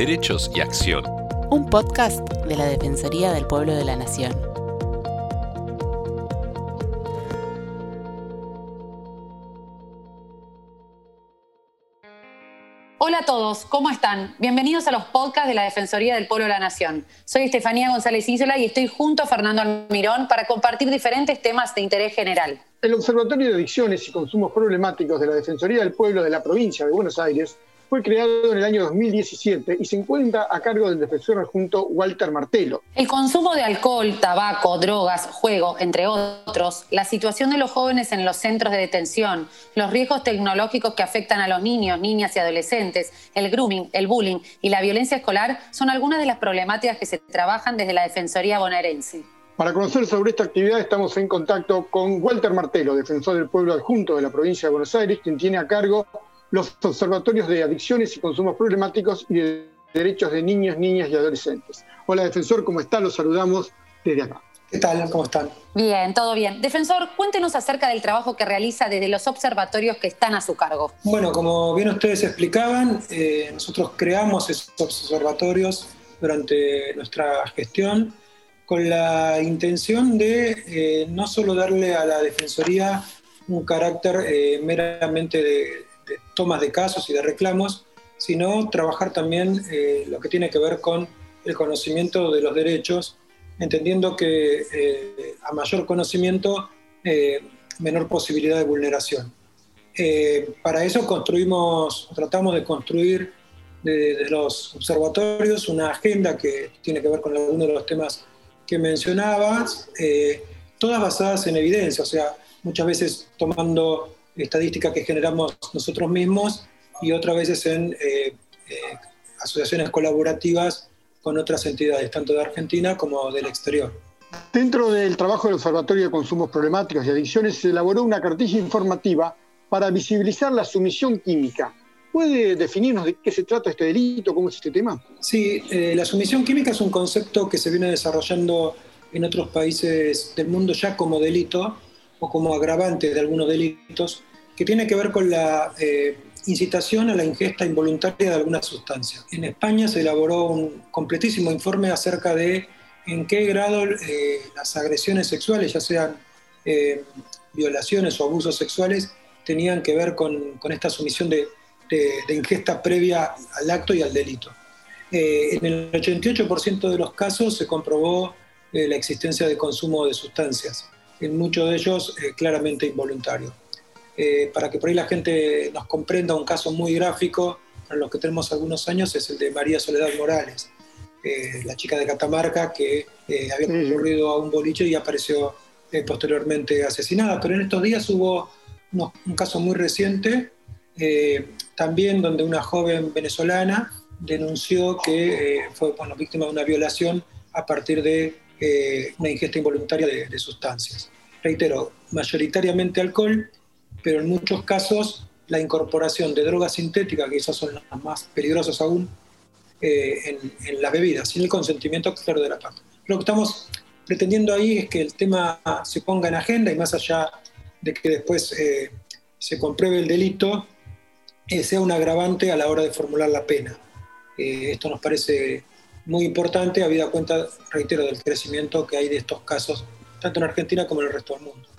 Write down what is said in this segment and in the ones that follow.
Derechos y Acción. Un podcast de la Defensoría del Pueblo de la Nación. Hola a todos, ¿cómo están? Bienvenidos a los podcasts de la Defensoría del Pueblo de la Nación. Soy Estefanía González Isola y estoy junto a Fernando Almirón para compartir diferentes temas de interés general. El Observatorio de Adicciones y Consumos Problemáticos de la Defensoría del Pueblo de la provincia de Buenos Aires fue creado en el año 2017 y se encuentra a cargo del defensor adjunto Walter Martelo. El consumo de alcohol, tabaco, drogas, juego, entre otros, la situación de los jóvenes en los centros de detención, los riesgos tecnológicos que afectan a los niños, niñas y adolescentes, el grooming, el bullying y la violencia escolar son algunas de las problemáticas que se trabajan desde la Defensoría bonaerense. Para conocer sobre esta actividad estamos en contacto con Walter Martelo, defensor del pueblo adjunto de la provincia de Buenos Aires, quien tiene a cargo los observatorios de adicciones y consumos problemáticos y de derechos de niños, niñas y adolescentes. Hola, defensor, ¿cómo está? Los saludamos desde acá. ¿Qué tal? ¿Cómo están? Bien, todo bien. Defensor, cuéntenos acerca del trabajo que realiza desde los observatorios que están a su cargo. Bueno, como bien ustedes explicaban, eh, nosotros creamos esos observatorios durante nuestra gestión con la intención de eh, no solo darle a la Defensoría un carácter eh, meramente de, tomas de casos y de reclamos, sino trabajar también eh, lo que tiene que ver con el conocimiento de los derechos, entendiendo que eh, a mayor conocimiento, eh, menor posibilidad de vulneración. para eso construimos, tratamos de construir desde de los observatorios una agenda que tiene que ver con algunos de los temas que mencionabas, todas basadas en evidencia, o sea, muchas veces tomando estadística que generamos nosotros mismos y otras veces en eh, eh, asociaciones colaborativas con otras entidades, tanto de Argentina como del exterior. Dentro del trabajo del Observatorio de Consumos Problemáticos y Adicciones se elaboró una cartilla informativa para visibilizar la sumisión química. ¿Puede definirnos de qué se trata este delito? ¿Cómo es este tema? Sí, eh, la sumisión química es un concepto que se viene desarrollando en otros países del mundo ya como delito o como agravante de algunos delitos que tiene que ver con la eh, incitación a la ingesta involuntaria de alguna sustancia. En España se elaboró un completísimo informe acerca de en qué grado eh, las agresiones sexuales, ya sean eh, violaciones o abusos sexuales, tenían que ver con, esta sumisión de, ingesta previa al acto y al delito. en el 88% de los casos se comprobó la existencia de consumo de sustancias, en muchos de ellos claramente involuntario. Eh, para que por ahí la gente nos comprenda un caso muy gráfico, para los que tenemos algunos años, es el de María Soledad Morales, eh, la chica de Catamarca que eh, había concurrido a un boliche y apareció posteriormente asesinada. Pero en estos días hubo un caso muy reciente, también donde una joven venezolana denunció que fue bueno, víctima de una violación a partir de una ingesta involuntaria de, de sustancias. Reitero, mayoritariamente alcohol pero en muchos casos la incorporación de drogas sintéticas, que esas son las más peligrosas aún, eh, en, las bebidas, sin el consentimiento claro de la parte. Lo que estamos pretendiendo ahí es que el tema se ponga en agenda y más allá de que después eh, se compruebe el delito, eh, sea un agravante a la hora de formular la pena. esto nos parece muy importante, habida cuenta, reitero, del crecimiento que hay de estos casos, tanto en Argentina como en el resto del mundo.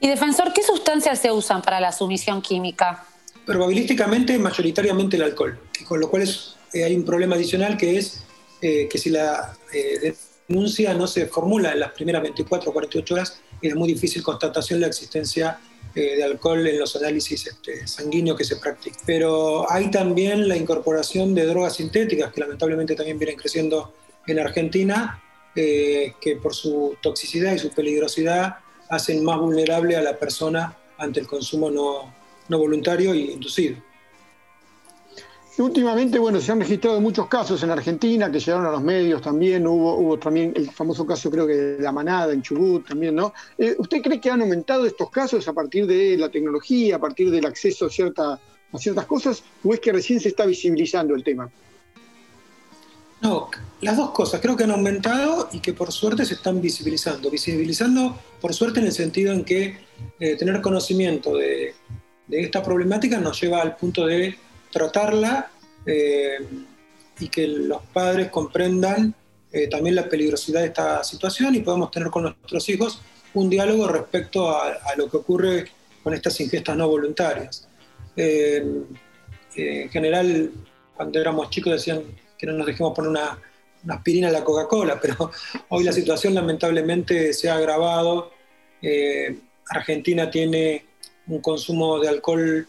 Y defensor, ¿qué sustancias se usan para la sumisión química? Probabilísticamente, mayoritariamente el alcohol, con lo cual eh, hay un problema adicional que es eh, que si la eh, denuncia no se formula en las primeras 24 o 48 horas, es muy difícil constatación la existencia de alcohol en los análisis este, sanguíneos que se practican. Pero hay también la incorporación de drogas sintéticas, que lamentablemente también vienen creciendo en Argentina, que por su toxicidad y su peligrosidad hacen más vulnerable a la persona ante el consumo no, voluntario y inducido. Últimamente, bueno, se han registrado muchos casos en Argentina que llegaron a los medios también. Hubo, hubo también el famoso caso, creo que de la manada en Chubut también, ¿no? Eh, ¿Usted cree que han aumentado estos casos a partir de la tecnología, a partir del acceso a, cierta, a ciertas cosas, o es que recién se está visibilizando el tema? No, las dos cosas. Creo que han aumentado y que por suerte se están visibilizando. Visibilizando, por suerte, en el sentido en que eh, tener conocimiento de, esta problemática nos lleva al punto de tratarla, eh, y que los padres comprendan eh, también la peligrosidad de esta situación y podemos tener con nuestros hijos un diálogo respecto a, lo que ocurre con estas ingestas no voluntarias. En general, cuando éramos chicos decían que no nos dejemos poner una, aspirina a la Coca-Cola, pero hoy la situación lamentablemente se ha agravado. Argentina tiene un consumo de alcohol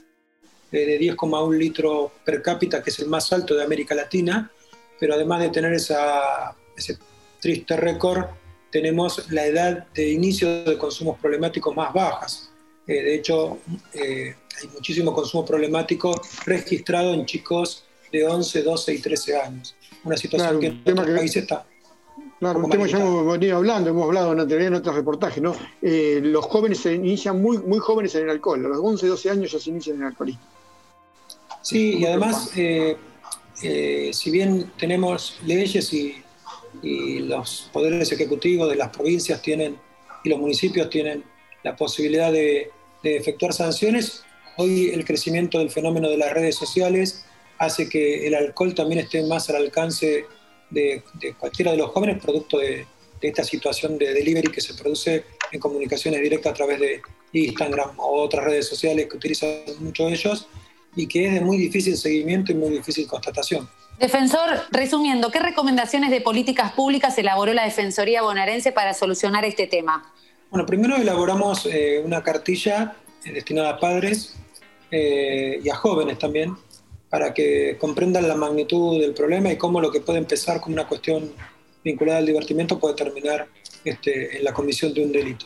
de 10,1 litros per cápita, que es el más alto de América Latina, pero además de tener esa, ese triste récord, tenemos la edad de inicio de consumos problemáticos más bajas. Eh, de hecho, eh, hay muchísimo consumo problemático registrado en chicos de 11, 12 y 13 años. Una situación que en otros países está. Claro, un tema que ya hemos venido hablando, hemos hablado en, en otros reportajes, ¿no? Eh, los jóvenes se inician muy, muy jóvenes en el alcohol, a los 11, 12 años ya se inician en el alcoholismo. Sí, y además, si bien tenemos leyes y, y los poderes ejecutivos de las provincias tienen y los municipios tienen la posibilidad de, efectuar sanciones. Hoy el crecimiento del fenómeno de las redes sociales hace que el alcohol también esté más al alcance de, cualquiera de los jóvenes, producto de, esta situación de delivery que se produce en comunicaciones directas a través de Instagram o otras redes sociales que utilizan mucho ellos y que es de muy difícil seguimiento y muy difícil constatación. Defensor, resumiendo, ¿qué recomendaciones de políticas públicas elaboró la Defensoría bonaerense para solucionar este tema? Bueno, primero elaboramos eh, una cartilla eh, destinada a padres eh, y a jóvenes también, para que comprendan la magnitud del problema y cómo lo que puede empezar como una cuestión vinculada al divertimiento puede terminar este, en la comisión de un delito.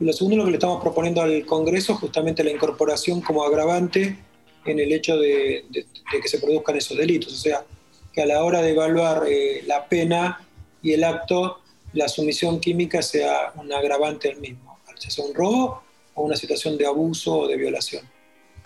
Y lo segundo, lo que le estamos proponiendo al Congreso, justamente la incorporación como agravante en el hecho de que se produzcan esos delitos. O sea, que a la hora de evaluar eh, la pena y el acto, la sumisión química sea un agravante del mismo, ya sea un robo o una situación de abuso o de violación.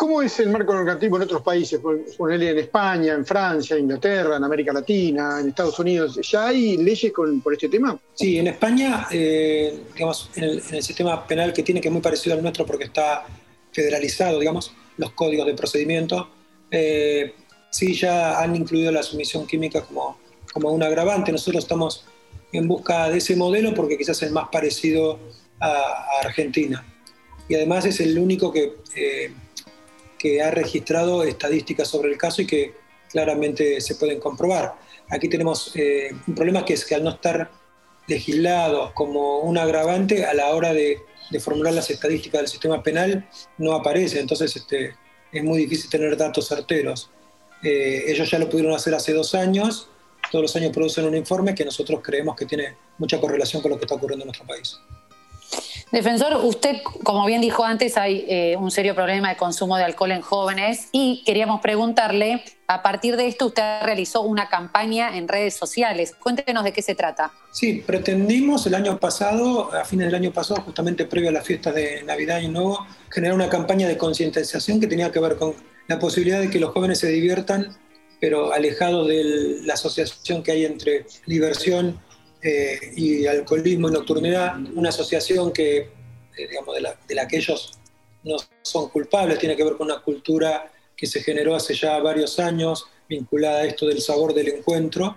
¿Cómo es el marco normativo en otros países? Por en España, en Francia, en Inglaterra, en América Latina, en Estados Unidos. ¿Ya hay leyes por este tema? Sí, en España, eh, digamos, en el, en el, sistema penal que tiene, que es muy parecido al nuestro porque está federalizado, digamos, los códigos de procedimiento, eh, sí ya han incluido la sumisión química como, como un agravante. Nosotros estamos en busca de ese modelo porque quizás es el más parecido a, Argentina. Y además es el único que, eh, que ha registrado estadísticas sobre el caso y que claramente se pueden comprobar. Aquí tenemos eh, un problema que es que al no estar legislado como un agravante, a la hora de, formular las estadísticas del sistema penal no aparece, entonces este, es muy difícil tener datos certeros. Eh, ellos ya lo pudieron hacer hace dos años, todos los años producen un informe que nosotros creemos que tiene mucha correlación con lo que está ocurriendo en nuestro país. Defensor, usted, como bien dijo antes, hay eh, un serio problema de consumo de alcohol en jóvenes y queríamos preguntarle, a partir de esto usted realizó una campaña en redes sociales. Cuéntenos de qué se trata. Sí, pretendimos el año pasado, a fines del año pasado, justamente previo a las fiestas de Navidad y Nuevo, generar una campaña de concientización que tenía que ver con la posibilidad de que los jóvenes se diviertan, pero alejados de la asociación que hay entre diversión eh, y alcoholismo y nocturnidad, una asociación que, eh, digamos, de la, de la que ellos no son culpables, tiene que ver con una cultura que se generó hace ya varios años, vinculada a esto del sabor del encuentro,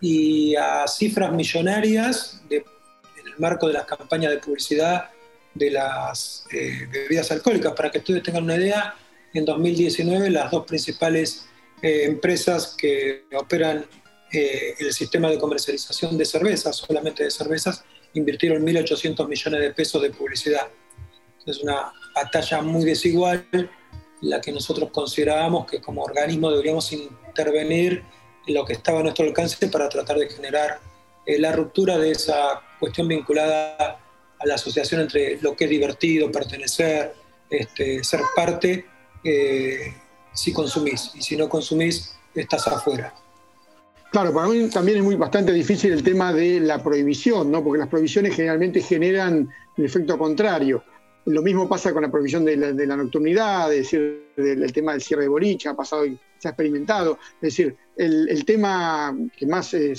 y a cifras millonarias de, en el marco de las campañas de publicidad de las eh, bebidas alcohólicas. Para que ustedes tengan una idea, en 2019 las dos principales eh, empresas que operan eh, el sistema de comercialización de cervezas, solamente de cervezas, invirtieron 1.800 millones de pesos de publicidad. Es una batalla muy desigual, la que nosotros considerábamos que como organismo deberíamos intervenir en lo que estaba a nuestro alcance para tratar de generar eh, la ruptura de esa cuestión vinculada a la asociación entre lo que es divertido, pertenecer, este, ser parte eh, si consumís. Y si no consumís, estás afuera. Claro, para mí también es muy bastante difícil el tema de la prohibición, ¿no? porque las prohibiciones generalmente generan el efecto contrario. Lo mismo pasa con la prohibición de la, nocturnidad, es decir, del, tema del cierre de bolicha, ha pasado y se ha experimentado. Es decir, el, tema que más se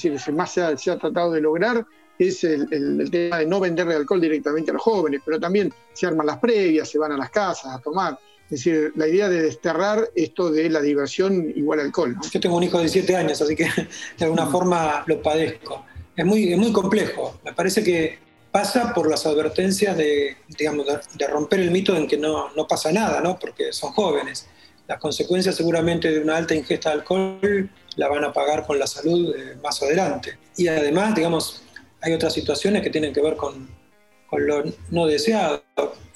ha, tratado de lograr es el, el, tema de no venderle alcohol directamente a los jóvenes, pero también se arman las previas, se van a las casas a tomar Es decir, la idea de desterrar esto de la diversión igual alcohol. Yo tengo un hijo de 7 años, así que de alguna mm. forma lo padezco. Es muy, es muy complejo. Me parece que pasa por las advertencias de, digamos, de, romper el mito en que no, no, pasa nada, ¿no? porque son jóvenes. Las consecuencias seguramente de una alta ingesta de alcohol la van a pagar con la salud eh, más adelante. Y además, digamos, hay otras situaciones que tienen que ver con, con lo no deseado,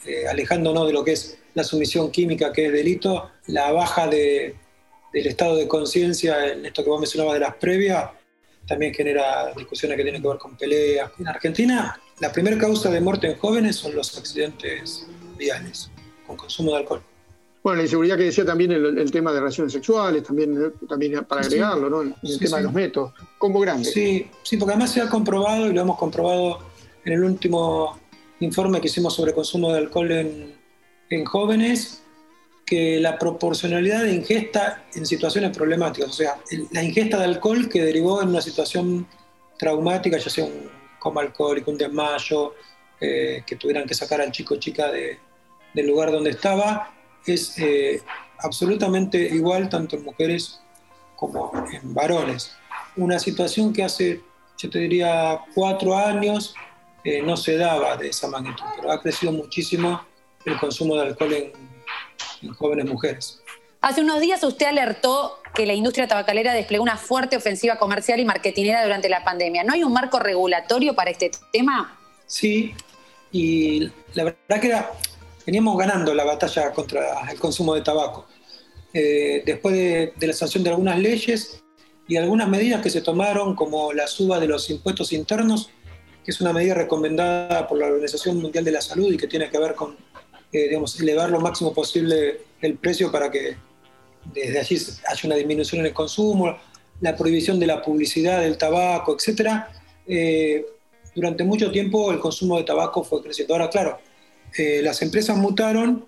eh, alejándonos de lo que es la sumisión química, que es delito, la baja de, del estado de conciencia en esto que vos mencionabas de las previas, también genera discusiones que tienen que ver con peleas. En Argentina, la primera causa de muerte en jóvenes son los accidentes viales con consumo de alcohol. Bueno, la inseguridad que decía también el, tema de relaciones sexuales, también, también para agregarlo, ¿no? El tema de los métodos, como grande. Sí, sí, porque además se ha comprobado, y lo hemos comprobado en el último informe que hicimos sobre consumo de alcohol en, en jóvenes, que la proporcionalidad de ingesta en situaciones problemáticas, o sea, la ingesta de alcohol que derivó en una situación traumática, ya sea un coma alcohólico, un desmayo, eh, que tuvieran que sacar al chico o chica del lugar donde estaba, es eh, absolutamente igual tanto en mujeres como en varones. Una situación que hace, yo te diría, cuatro años eh, no se daba de esa magnitud, pero ha crecido muchísimo el consumo de alcohol en en jóvenes mujeres. Hace unos días usted alertó que la industria tabacalera desplegó una fuerte ofensiva comercial y marketinera durante la pandemia. ¿No hay un marco regulatorio para este tema? Sí, y la verdad que era, veníamos ganando la batalla contra el consumo de tabaco. Eh, después de, de, la sanción de algunas leyes y algunas medidas que se tomaron, como la suba de los impuestos internos, que es una medida recomendada por la Organización Mundial de la Salud y que tiene que ver con digamos, elevar lo máximo posible el precio para que desde allí haya una disminución en el consumo, la prohibición de la publicidad del tabaco, etc. Eh, durante mucho tiempo el consumo de tabaco fue creciendo. Ahora, claro, eh, las empresas mutaron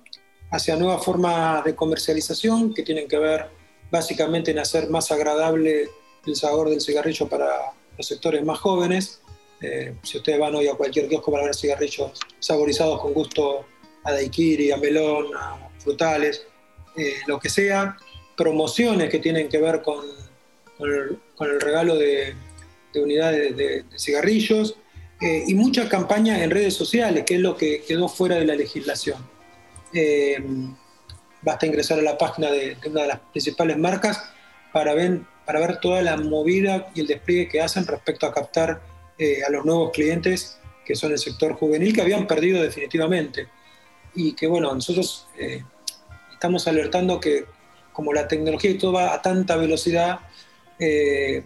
hacia nuevas formas de comercialización que tienen que ver básicamente en hacer más agradable el sabor del cigarrillo para los sectores más jóvenes. Eh, si ustedes van hoy a cualquier kiosco para ver cigarrillos saborizados con gusto a daiquiri, a melón, a frutales, eh, lo que sea, promociones que tienen que ver con, con, el, regalo de, unidades de, cigarrillos eh, y muchas campañas en redes sociales, que es lo que quedó fuera de la legislación. Eh, basta ingresar a la página de, una de las principales marcas para ver, para ver toda la movida y el despliegue que hacen respecto a captar a los nuevos clientes que son el sector juvenil, que habían perdido definitivamente y que bueno, nosotros eh, estamos alertando que como la tecnología y todo va a tanta velocidad, eh,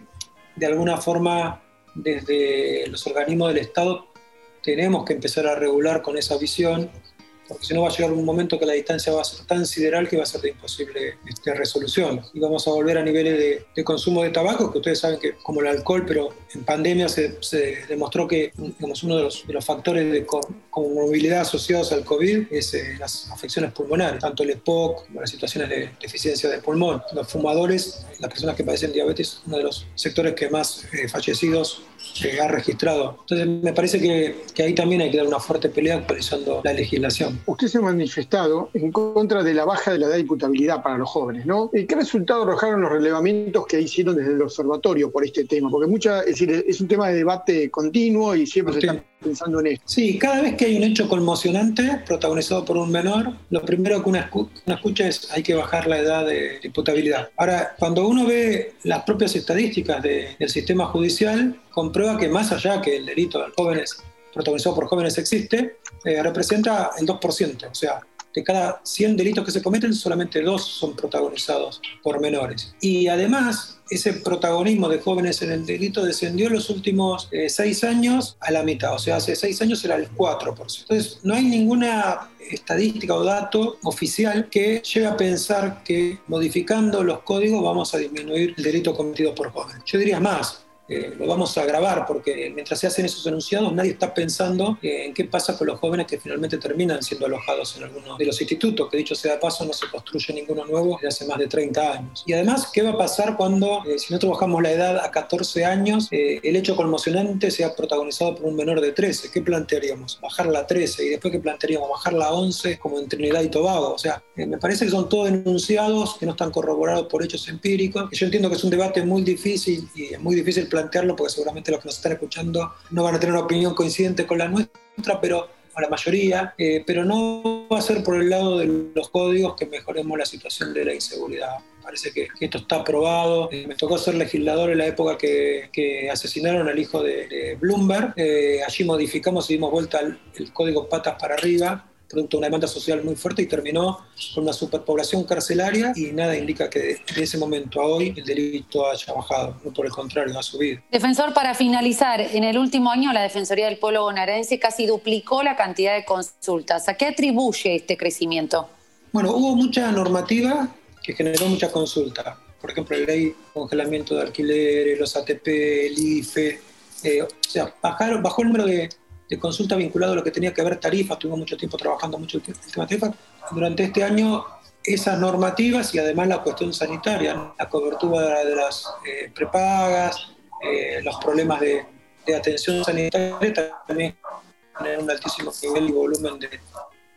de alguna forma desde los organismos del Estado tenemos que empezar a regular con esa visión porque si no va a llegar un momento que la distancia va a ser tan sideral que va a ser de imposible este, resolución. Y vamos a volver a niveles de, consumo de tabaco, que ustedes saben que como el alcohol, pero en pandemia se, demostró que digamos, uno de los, factores de movilidad asociados al COVID es eh, las afecciones pulmonares, tanto el EPOC como las situaciones de deficiencia de pulmón. Los fumadores, las personas que padecen diabetes, uno de los sectores que más eh, fallecidos ha registrado. Entonces me parece que, que, ahí también hay que dar una fuerte pelea actualizando la legislación. Usted se ha manifestado en contra de la baja de la edad de imputabilidad para los jóvenes, ¿no? ¿Qué resultado arrojaron los relevamientos que hicieron desde el observatorio por este tema? Porque mucha, es decir, es un tema de debate continuo y siempre se está pensando en esto. Sí, cada vez que hay un hecho conmocionante protagonizado por un menor, lo primero que uno escucha es hay que bajar la edad de imputabilidad. Ahora, cuando uno ve las propias estadísticas del sistema judicial, comprueba que más allá que el delito de jóvenes protagonizado por jóvenes existe, eh, representa el 2%, o sea, de cada 100 delitos que se cometen, solamente dos son protagonizados por menores. Y además, ese protagonismo de jóvenes en el delito descendió en los últimos eh, seis años a la mitad, o sea, hace seis años era el 4%. Entonces, no hay ninguna estadística o dato oficial que lleve a pensar que modificando los códigos vamos a disminuir el delito cometido por jóvenes. Yo diría más, eh, lo vamos a grabar porque mientras se hacen esos enunciados nadie está pensando en qué pasa con los jóvenes que finalmente terminan siendo alojados en alguno de los institutos, que dicho sea de paso no se construye ninguno nuevo desde hace más de 30 años. Y además, ¿qué va a pasar cuando, eh, si nosotros bajamos la edad a 14 años, eh, el hecho conmocionante sea protagonizado por un menor de 13? ¿Qué plantearíamos? Bajarla a 13 y después ¿qué plantearíamos? Bajarla a 11 como en Trinidad y Tobago. O sea, me parece que son todos enunciados que no están corroborados por hechos empíricos. Yo entiendo que es un debate muy difícil y es muy difícil plantearlo porque seguramente los que nos están escuchando no van a tener una opinión coincidente con la nuestra, pero a la mayoría, eh, pero no va a ser por el lado de los códigos que mejoremos la situación de la inseguridad. Parece que, esto está aprobado. Eh, me tocó ser legislador en la época que, asesinaron al hijo de, Bloomberg. Eh, allí modificamos y dimos vuelta el código patas para arriba producto de una demanda social muy fuerte y terminó con una superpoblación carcelaria y nada indica que de ese momento a hoy el delito haya bajado, no por el contrario, ha subido. Defensor, para finalizar, en el último año la Defensoría del Pueblo bonaerense casi duplicó la cantidad de consultas. ¿A qué atribuye este crecimiento? Bueno, hubo mucha normativa que generó mucha consulta. Por ejemplo, la ley de congelamiento de alquileres, los ATP, el IFE. Eh, o sea, bajaron, bajó el número de, de consulta vinculado a lo que tenía que ver tarifas, tuvimos mucho tiempo trabajando mucho el tema de tarifas. Durante este año esas normativas y además la cuestión sanitaria, la cobertura de las eh, prepagas, eh, los problemas de, atención sanitaria también tienen un altísimo nivel y volumen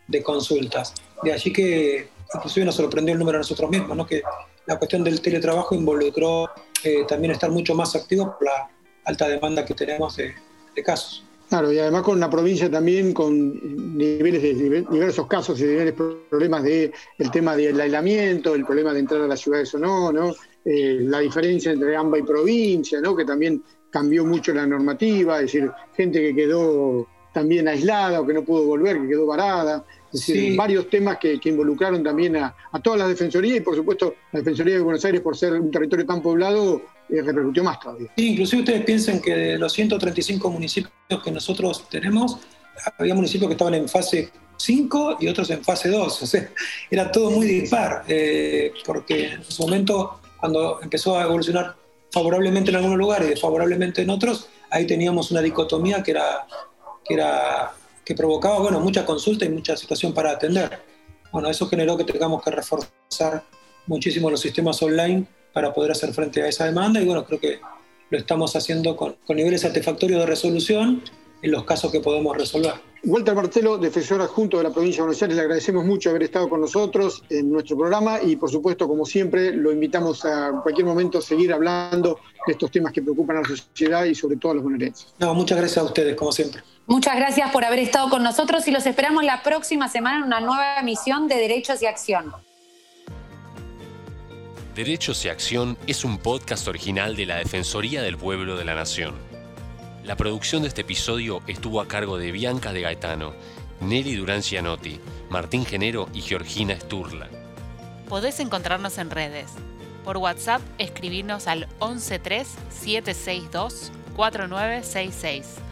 de, consultas. De allí que inclusive nos sorprendió el número a nosotros mismos, ¿no? que la cuestión del teletrabajo involucró eh, también estar mucho más activos por la alta demanda que tenemos de casos. Claro, y además con una provincia también con niveles de diversos casos y diversos problemas de el tema del aislamiento, el problema de entrar a las ciudades o no, ¿no? Eh, la diferencia entre AMBA y provincia, ¿no? Que también cambió mucho la normativa, es decir, gente que quedó también aislada o que no pudo volver, que quedó varada. Es decir, varios temas que, involucraron también a, a, todas las defensorías y por supuesto la Defensoría de Buenos Aires por ser un territorio tan poblado y repercutió más todavía. Sí, inclusive ustedes piensen que de los 135 municipios que nosotros tenemos, había municipios que estaban en fase 5 y otros en fase 2, o sea, era todo muy dispar, eh, porque en su momento, cuando empezó a evolucionar favorablemente en algunos lugares y desfavorablemente en otros, ahí teníamos una dicotomía que era que, era, que provocaba bueno, mucha consulta y mucha situación para atender. Bueno, eso generó que tengamos que reforzar muchísimo los sistemas online para poder hacer frente a esa demanda y bueno, creo que lo estamos haciendo con, niveles satisfactorios de resolución en los casos que podemos resolver. Walter Martelo, defensor adjunto de la provincia de Buenos Aires, le agradecemos mucho haber estado con nosotros en nuestro programa y por supuesto, como siempre, lo invitamos a en cualquier momento a seguir hablando de estos temas que preocupan a la sociedad y sobre todo a los bonaerenses. No, muchas gracias a ustedes, como siempre. Muchas gracias por haber estado con nosotros y los esperamos la próxima semana en una nueva emisión de Derechos y Acción. Derechos y Acción es un podcast original de la Defensoría del Pueblo de la Nación. La producción de este episodio estuvo a cargo de Bianca de Gaetano, Nelly Durán Cianotti, Martín Genero y Georgina Sturla. Podés encontrarnos en redes. Por WhatsApp, escribirnos al 113-762-4966.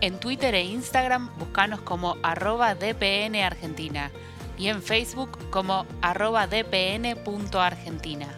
En Twitter e Instagram, buscanos como arroba DPN Argentina y en Facebook como arroba dpn.argentina.